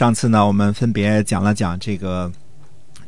上次呢，我们分别讲了讲这个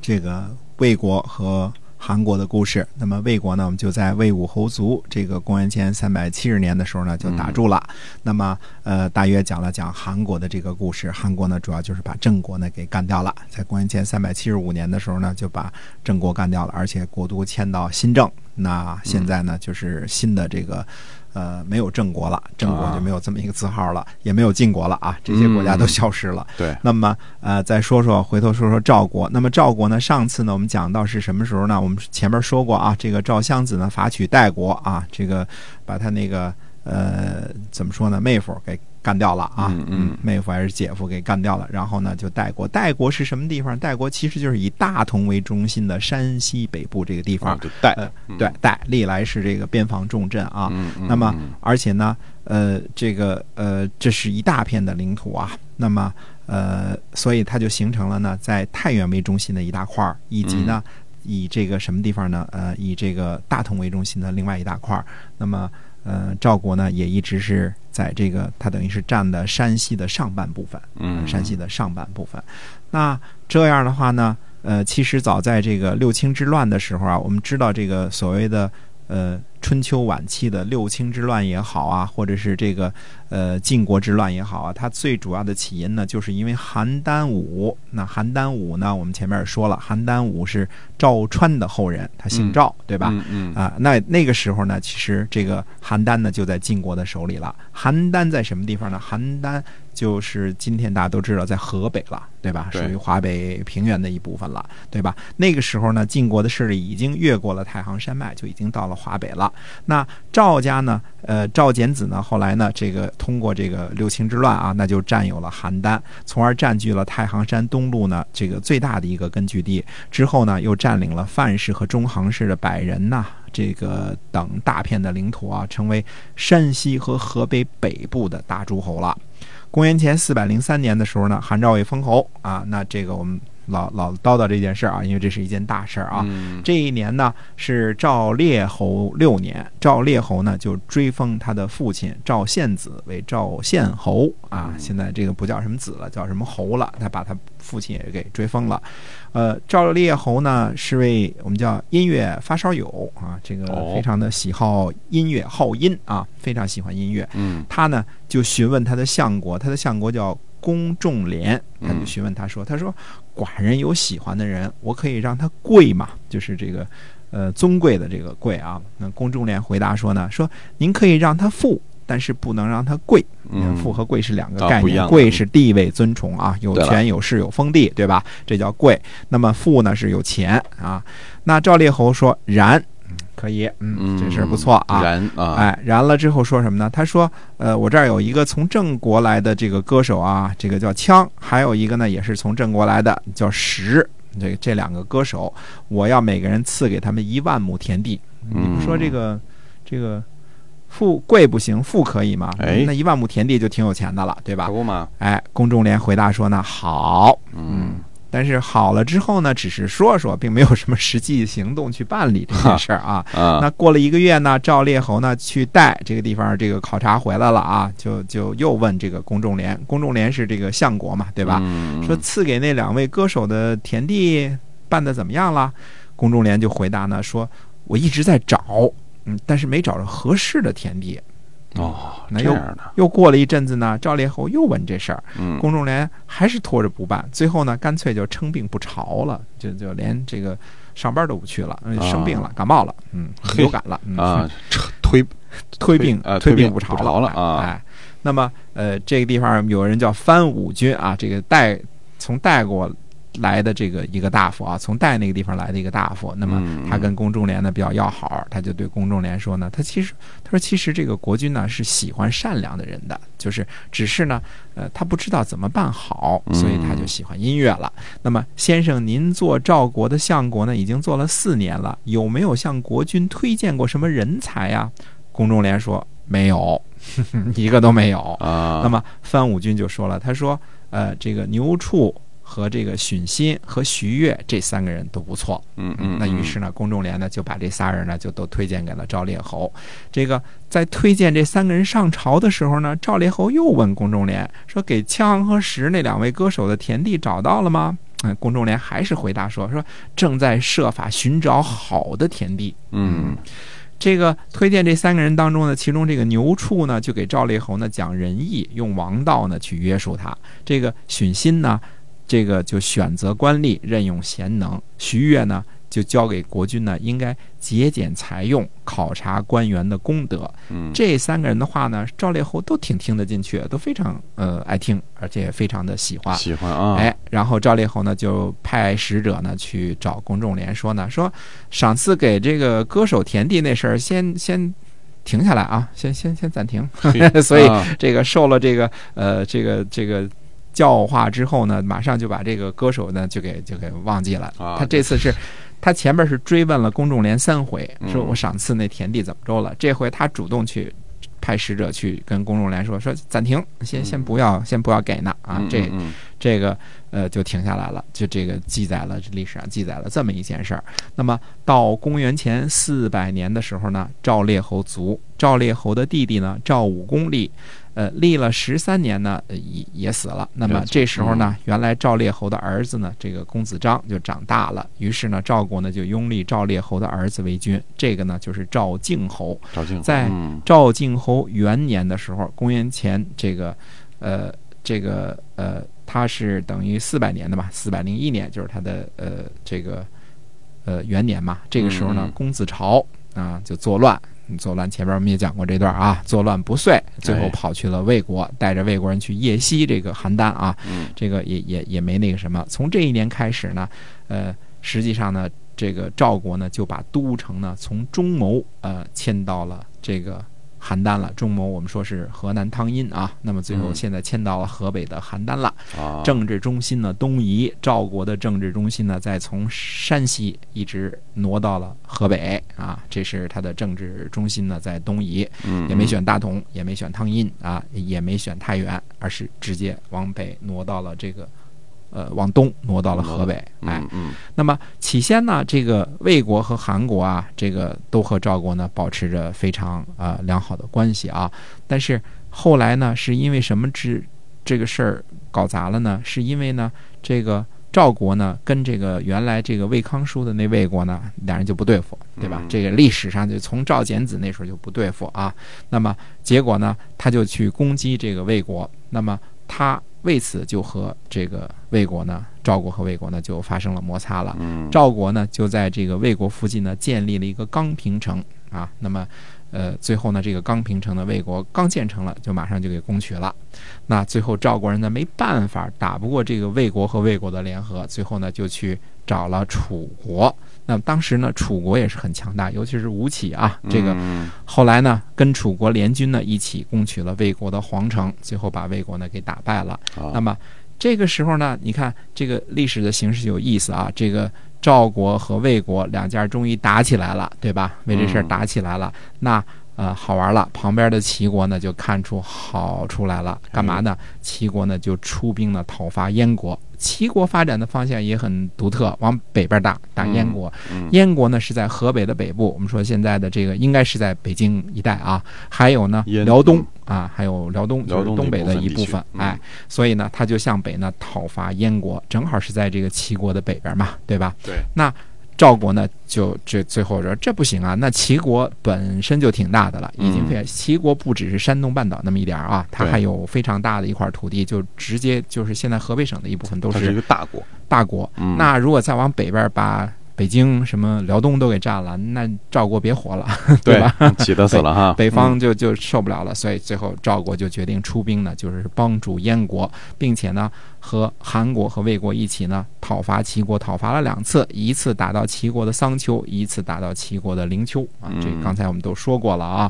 这个魏国和韩国的故事。那么魏国呢，我们就在魏武侯族这个公元前三百七十年的时候呢，就打住了。那么呃，大约讲了讲韩国的这个故事。韩国呢，主要就是把郑国呢给干掉了。在公元前三百七十五年的时候呢，就把郑国干掉了，而且国都迁到新郑。那现在呢，就是新的这个。呃，没有郑国了，郑国就没有这么一个字号了，也没有晋国了啊，这些国家都消失了。对，那么呃，再说说，回头说说赵国。那么赵国呢，上次呢，我们讲到是什么时候呢？我们前面说过啊，这个赵襄子呢，伐取代国啊，这个把他那个呃，怎么说呢，妹夫给。干掉了啊！嗯嗯，妹夫还是姐夫给干掉了。然后呢，就代国。代国是什么地方？代国其实就是以大同为中心的山西北部这个地方。代，对，代历来是这个边防重镇啊。嗯那么，而且呢，呃，这个呃，这是一大片的领土啊。那么，呃，所以它就形成了呢，在太原为中心的一大块儿，以及呢，以这个什么地方呢？呃，以这个大同为中心的另外一大块儿。那么。呃，赵国呢也一直是在这个，它等于是占的山西的上半部分，嗯，山西的上半部分。那这样的话呢，呃，其实早在这个六卿之乱的时候啊，我们知道这个所谓的呃。春秋晚期的六清之乱也好啊，或者是这个呃晋国之乱也好啊，它最主要的起因呢，就是因为邯郸武。那邯郸武呢，我们前面也说了，邯郸武是赵川的后人，他姓赵，对吧？嗯啊，那那个时候呢，其实这个邯郸呢就在晋国的手里了。邯郸在什么地方呢？邯郸就是今天大家都知道，在河北了，对吧？属于华北平原的一部分了，对吧？那个时候呢，晋国的势力已经越过了太行山脉，就已经到了华北了。那赵家呢？呃，赵简子呢？后来呢？这个通过这个六卿之乱啊，那就占有了邯郸，从而占据了太行山东路呢这个最大的一个根据地。之后呢，又占领了范氏和中行氏的百人呐，这个等大片的领土啊，成为山西和河北北部的大诸侯了。公元前四百零三年的时候呢，韩赵为封侯啊，那这个我们。老老叨叨这件事儿啊，因为这是一件大事儿啊。这一年呢是赵烈侯六年，赵烈侯呢就追封他的父亲赵献子为赵献侯啊。现在这个不叫什么子了，叫什么侯了。他把他父亲也给追封了。呃，赵烈侯呢是位我们叫音乐发烧友啊，这个非常的喜好音乐，好音啊，非常喜欢音乐。嗯，他呢就询问他的相国，他的相国叫。公仲连，他就询问他说：“他说寡人有喜欢的人，我可以让他跪嘛？就是这个，呃，尊贵的这个贵啊。”那公仲连回答说呢：“说您可以让他富，但是不能让他贵。富和贵是两个概念，贵是地位尊崇啊，有权有势有封地，对吧？这叫贵。那么富呢是有钱啊。那赵烈侯说：然。”可以，嗯，这事不错啊。燃啊，哎，燃了之后说什么呢？他说，呃，我这儿有一个从郑国来的这个歌手啊，这个叫枪，还有一个呢也是从郑国来的，叫石。这这两个歌手，我要每个人赐给他们一万亩田地。你不说这个这个富贵不行，富可以吗？哎，那一万亩田地就挺有钱的了，对吧？可不嘛。哎，公仲连回答说呢，好，嗯。但是好了之后呢，只是说说，并没有什么实际行动去办理这件事儿啊。那过了一个月呢，赵烈侯呢去带这个地方这个考察回来了啊，就就又问这个公仲连，公仲连是这个相国嘛，对吧？说赐给那两位歌手的田地办的怎么样了？公仲连就回答呢，说我一直在找，嗯，但是没找着合适的田地。哦，那又又过了一阵子呢，赵烈侯又问这事儿，嗯，公仲连还是拖着不办，最后呢，干脆就称病不朝了，就就连这个上班都不去了，生病了，感冒了，嗯，流感了，啊，推推病啊，推病不朝了啊，哎，那么呃，这个地方有人叫藩武军啊，这个代从代过。来的这个一个大夫啊，从代那个地方来的一个大夫，那么他跟公仲连呢比较要好，他就对公仲连说呢，他其实他说其实这个国君呢是喜欢善良的人的，就是只是呢，呃，他不知道怎么办好，所以他就喜欢音乐了。那么先生，您做赵国的相国呢，已经做了四年了，有没有向国君推荐过什么人才呀？公仲连说没有，一个都没有啊。那么范武君就说了，他说，呃，这个牛处。和这个荀欣和徐悦这三个人都不错。嗯嗯，那于是呢，公仲连呢就把这仨人呢就都推荐给了赵烈侯。这个在推荐这三个人上朝的时候呢，赵烈侯又问公仲连说：“给羌和石那两位歌手的田地找到了吗？”嗯，公仲连还是回答说：“说正在设法寻找好的田地。”嗯。这个推荐这三个人当中呢，其中这个牛处呢，就给赵烈侯呢讲仁义，用王道呢去约束他。这个荀欣呢，这个就选择官吏，任用贤能。徐悦呢。就交给国君呢，应该节俭财用，考察官员的功德。嗯，这三个人的话呢，赵烈侯都挺听得进去，都非常呃爱听，而且非常的喜欢。喜欢啊！哎，然后赵烈侯呢就派使者呢去找公仲连说呢，说赏赐给这个歌手田地那事儿，先先停下来啊，先先先暂停。所以这个受了这个呃这个这个。教化之后呢，马上就把这个歌手呢就给就给忘记了。他这次是，他前面是追问了公众连三回，说我赏赐那田地怎么着了？这回他主动去派使者去跟公众连说，说暂停，先先不要，先不要给呢啊！这这个呃就停下来了，就这个记载了历史上记载了这么一件事儿。那么到公元前四百年的时候呢，赵烈侯卒，赵烈侯的弟弟呢赵武公立。呃，立了十三年呢，也也死了。那么这时候呢，原来赵烈侯的儿子呢，这个公子章就长大了。于是呢，赵国呢就拥立赵烈侯的儿子为君。这个呢就是赵敬侯。赵敬在赵敬侯元年的时候，公元前这个，呃，这个呃，他是等于四百年的吧？四百零一年就是他的呃这个呃元年嘛。这个时候呢，公子朝啊就作乱。作乱，前边我们也讲过这段啊，作乱不遂，最后跑去了魏国，带着魏国人去夜袭这个邯郸啊，这个也也也没那个什么。从这一年开始呢，呃，实际上呢，这个赵国呢就把都城呢从中牟呃迁到了这个。邯郸了，中牟我们说是河南汤阴啊，那么最后现在迁到了河北的邯郸了。政治中心呢东移，赵国的政治中心呢再从山西一直挪到了河北啊，这是他的政治中心呢在东移，也没选大同，也没选汤阴啊，也没选太原，而是直接往北挪到了这个。呃，往东挪到了河北，哎，那么起先呢，这个魏国和韩国啊，这个都和赵国呢保持着非常啊良好的关系啊。但是后来呢，是因为什么这这个事儿搞砸了呢？是因为呢，这个赵国呢跟这个原来这个魏康叔的那魏国呢，俩人就不对付，对吧？这个历史上就从赵简子那时候就不对付啊。那么结果呢，他就去攻击这个魏国，那么他。为此就和这个魏国呢，赵国和魏国呢就发生了摩擦了。赵国呢就在这个魏国附近呢建立了一个钢平城啊。那么，呃，最后呢这个钢平城呢魏国刚建成了，就马上就给攻取了。那最后赵国人呢没办法打不过这个魏国和魏国的联合，最后呢就去找了楚国。那么当时呢，楚国也是很强大，尤其是吴起啊，这个后来呢，跟楚国联军呢一起攻取了魏国的皇城，最后把魏国呢给打败了。那么这个时候呢，你看这个历史的形势有意思啊，这个赵国和魏国两家终于打起来了，对吧？为这事儿打起来了，那呃好玩了，旁边的齐国呢就看出好处来了，干嘛呢？齐国呢就出兵呢讨伐燕国。齐国发展的方向也很独特，往北边打，打燕国。燕国呢是在河北的北部，我们说现在的这个应该是在北京一带啊。还有呢，辽东啊，还有辽东就是东北的一部分。哎，所以呢，他就向北呢讨伐燕国，正好是在这个齐国的北边嘛，对吧？对。那。赵国呢，就这最后说这不行啊！那齐国本身就挺大的了，已经非齐国不只是山东半岛那么一点啊，它还有非常大的一块土地，就直接就是现在河北省的一部分都是一个大国。大国，那如果再往北边把。北京什么辽东都给占了，那赵国别活了，对吧？气得死了哈！北方就就受不了了，所以最后赵国就决定出兵呢，就是帮助燕国，并且呢和韩国和魏国一起呢讨伐齐国，讨伐了两次，一次打到齐国的桑丘，一次打到齐国的灵丘啊。这刚才我们都说过了啊。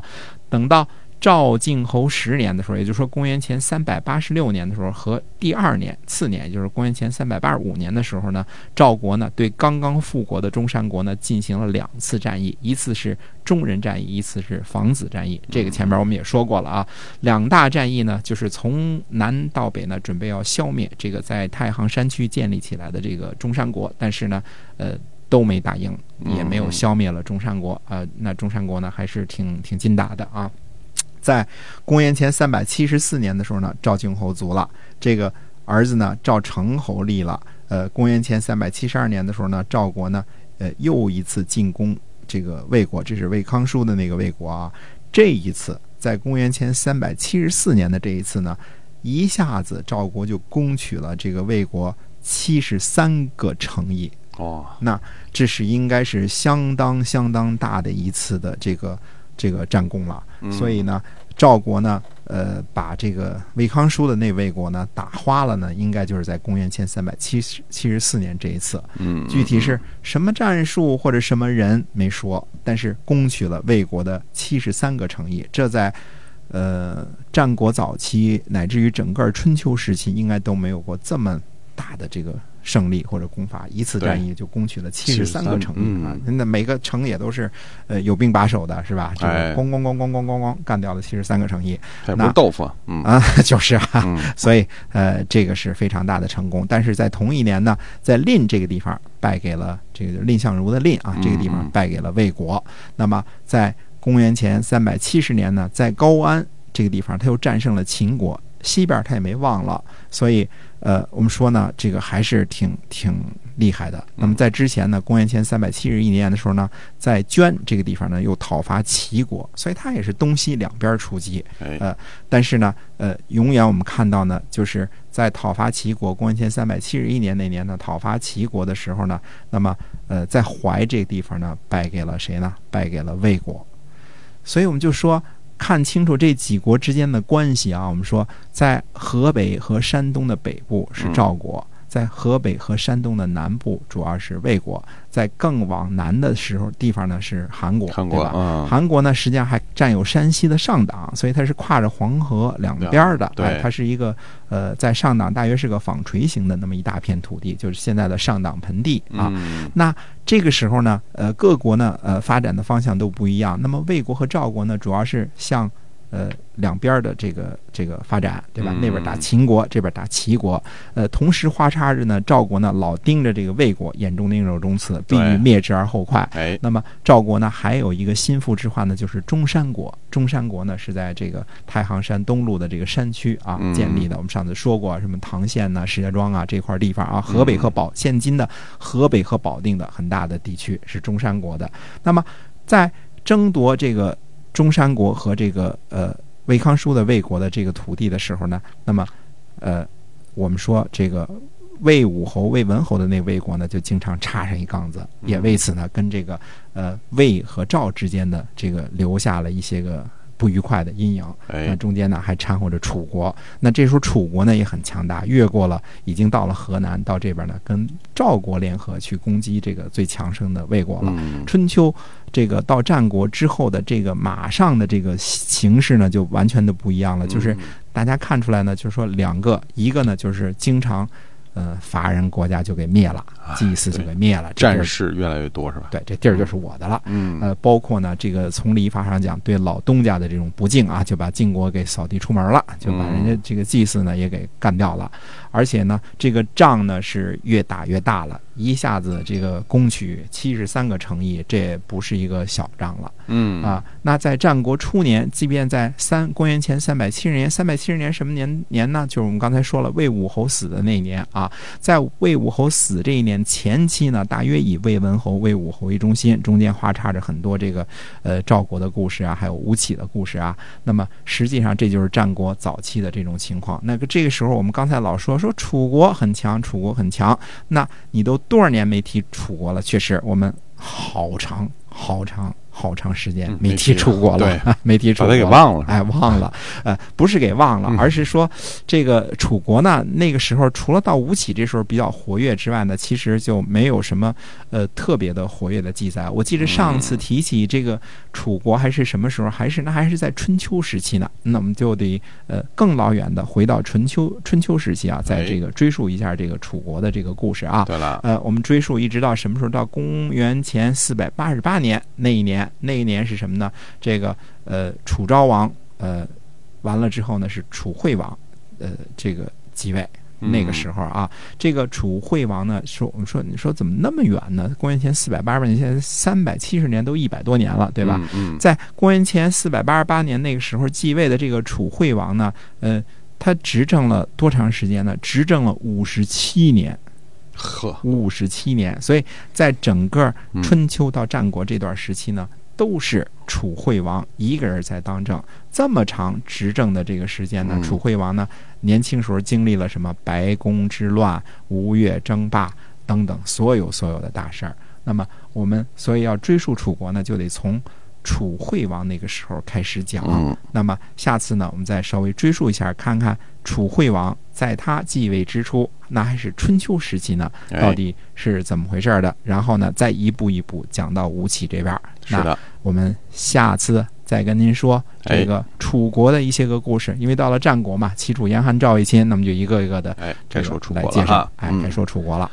等到赵敬侯十年的时候，也就是说公元前三百八十六年的时候和第二年次年，也就是公元前三百八十五年的时候呢，赵国呢对刚刚复国的中山国呢进行了两次战役，一次是中人战役，一次是房子战役。这个前面我们也说过了啊，两大战役呢就是从南到北呢准备要消灭这个在太行山区建立起来的这个中山国，但是呢，呃。都没打赢，也没有消灭了中山国啊。那中山国呢，还是挺挺劲打的啊。在公元前三百七十四年的时候呢，赵敬侯卒了，这个儿子呢赵成侯立了。呃，公元前三百七十二年的时候呢，赵国呢，呃，又一次进攻这个魏国，这是魏康叔的那个魏国啊。这一次在公元前三百七十四年的这一次呢，一下子赵国就攻取了这个魏国七十三个城邑。哦，那这是应该是相当相当大的一次的这个这个战功了。所以呢，赵国呢，呃，把这个魏康叔的那魏国呢打花了呢，应该就是在公元前三百七十七十四年这一次。嗯，具体是什么战术或者什么人没说，但是攻取了魏国的七十三个城邑，这在呃战国早期乃至于整个春秋时期，应该都没有过这么大的这个。胜利或者攻伐，一次战役就攻取了七十三个城啊！那每个城也都是呃有兵把守的，是吧？这个咣咣咣咣咣咣咣干掉了七十三个城邑，那豆腐啊，就是啊，所以呃这个是非常大的成功。但是在同一年呢，在蔺这个地方败给了这个蔺相如的蔺啊，这个地方败给了魏国。那么在公元前三百七十年呢，在高安这个地方，他又战胜了秦国，西边他也没忘了，所以。呃，我们说呢，这个还是挺挺厉害的。那么在之前呢，公元前三百七十一年的时候呢，在捐这个地方呢，又讨伐齐国，所以他也是东西两边出击。呃，但是呢，呃，永远我们看到呢，就是在讨伐齐国，公元前三百七十一年那年呢，讨伐齐国的时候呢，那么呃，在淮这个地方呢，败给了谁呢？败给了魏国。所以我们就说。看清楚这几国之间的关系啊！我们说，在河北和山东的北部是赵国，在河北和山东的南部主要是魏国，在更往南的时候地方呢是韩国，对吧？韩国呢实际上还占有山西的上党，所以它是跨着黄河两边的，对，它是一个呃，在上党大约是个纺锤形的那么一大片土地，就是现在的上党盆地啊。那这个时候呢，呃，各国呢，呃，发展的方向都不一样。那么魏国和赵国呢，主要是向呃两边的这个这个发展，对吧？那边打秦国，这边打齐国。呃，同时花叉着呢，赵国呢老盯着这个魏国，眼中钉，肉中刺，必欲灭之而后快。哎，那么赵国呢，还有一个心腹之患呢，就是中山国。中山国呢是在这个太行山东路的这个山区啊建立的。我们上次说过，什么唐县呐、石家庄啊这块地方啊，河北和保现今的河北和保定的很大的地区是中山国的。那么在争夺这个中山国和这个呃魏康叔的魏国的这个土地的时候呢，那么呃我们说这个魏武侯、魏文侯的那魏国呢，就经常插上一杠子，也为此呢跟这个呃魏和赵之间的这个留下了一些个。不愉快的阴影，那中间呢还掺和着楚国。那这时候楚国呢也很强大，越过了，已经到了河南，到这边呢跟赵国联合去攻击这个最强盛的魏国了。春秋这个到战国之后的这个马上的这个形势呢就完全的不一样了，就是大家看出来呢，就是说两个，一个呢就是经常。呃，法人国家就给灭了，祭祀就给灭了，战事越来越多是吧？对，这地儿就是我的了。嗯，呃，包括呢，这个从礼法上讲，对老东家的这种不敬啊，就把晋国给扫地出门了，就把人家这个祭祀呢也给干掉了。而且呢，这个仗呢是越打越大了，一下子这个攻取七十三个城邑，这不是一个小仗了。嗯啊，那在战国初年，即便在三公元前三百七十年，三百七十年什么年年呢？就是我们刚才说了，魏武侯死的那一年啊。在魏武侯死这一年前期呢，大约以魏文侯、魏武侯为中心，中间花插着很多这个呃赵国的故事啊，还有吴起的故事啊。那么实际上这就是战国早期的这种情况。那个这个时候，我们刚才老说说楚国很强，楚国很强。那你都多少年没提楚国了？确实，我们好长好长好长时间嗯没没提提楚国了，对 没提楚把他给。忘了。哎，忘了，呃，不是给忘了，嗯而是说这个楚国呢，那个时候除了到吴起这时候比较活跃之外呢，其实就没有什么呃特别的活跃的记载。我记得上次嗯提起这个楚国还是什么时候，还是那还是在春秋时期呢，那我们就得呃更老远的回到春秋春秋时期啊，在哎这个追溯一下这个楚国的这个故事啊。对了，呃，我们追溯一直到什么时候？到公元前四百八十八年那一年，那一年是什么呢？这个呃，楚昭王呃完了之后呢，是楚惠王呃这个继位。那个时候啊，这个楚惠王呢，说我们说你说怎么那么远呢？公元前四百八十八年，现在三百七十年，都一百多年了，对吧？嗯？嗯，在公元前四百八十八年那个时候继位的这个楚惠王呢，呃，他执政了多长时间呢？执政了五十七年。呵，五十七年，所以在整个嗯春秋到战国这段时期呢，都是楚惠王一个人在当政。这么长执政的这个时间呢，嗯楚惠王呢年轻时候经历了什么白宫之乱、吴越争霸等等所有所有的大事儿。那么我们所以要追溯楚国呢，就得从楚惠王那个时候开始讲。嗯，那么下次呢，我们再稍微追溯一下，看看楚惠王在他继位之初，那还是春秋时期呢，哎。到底是怎么回事儿的？然后呢，再一步一步讲到吴起这边是的，我们下次再跟您说哎。这个楚国的一些个故事，因为到了战国嘛，齐楚燕韩赵魏秦，那么就一个一个的哎，这个该说楚来介绍国了哈，，哎，嗯该说楚国了。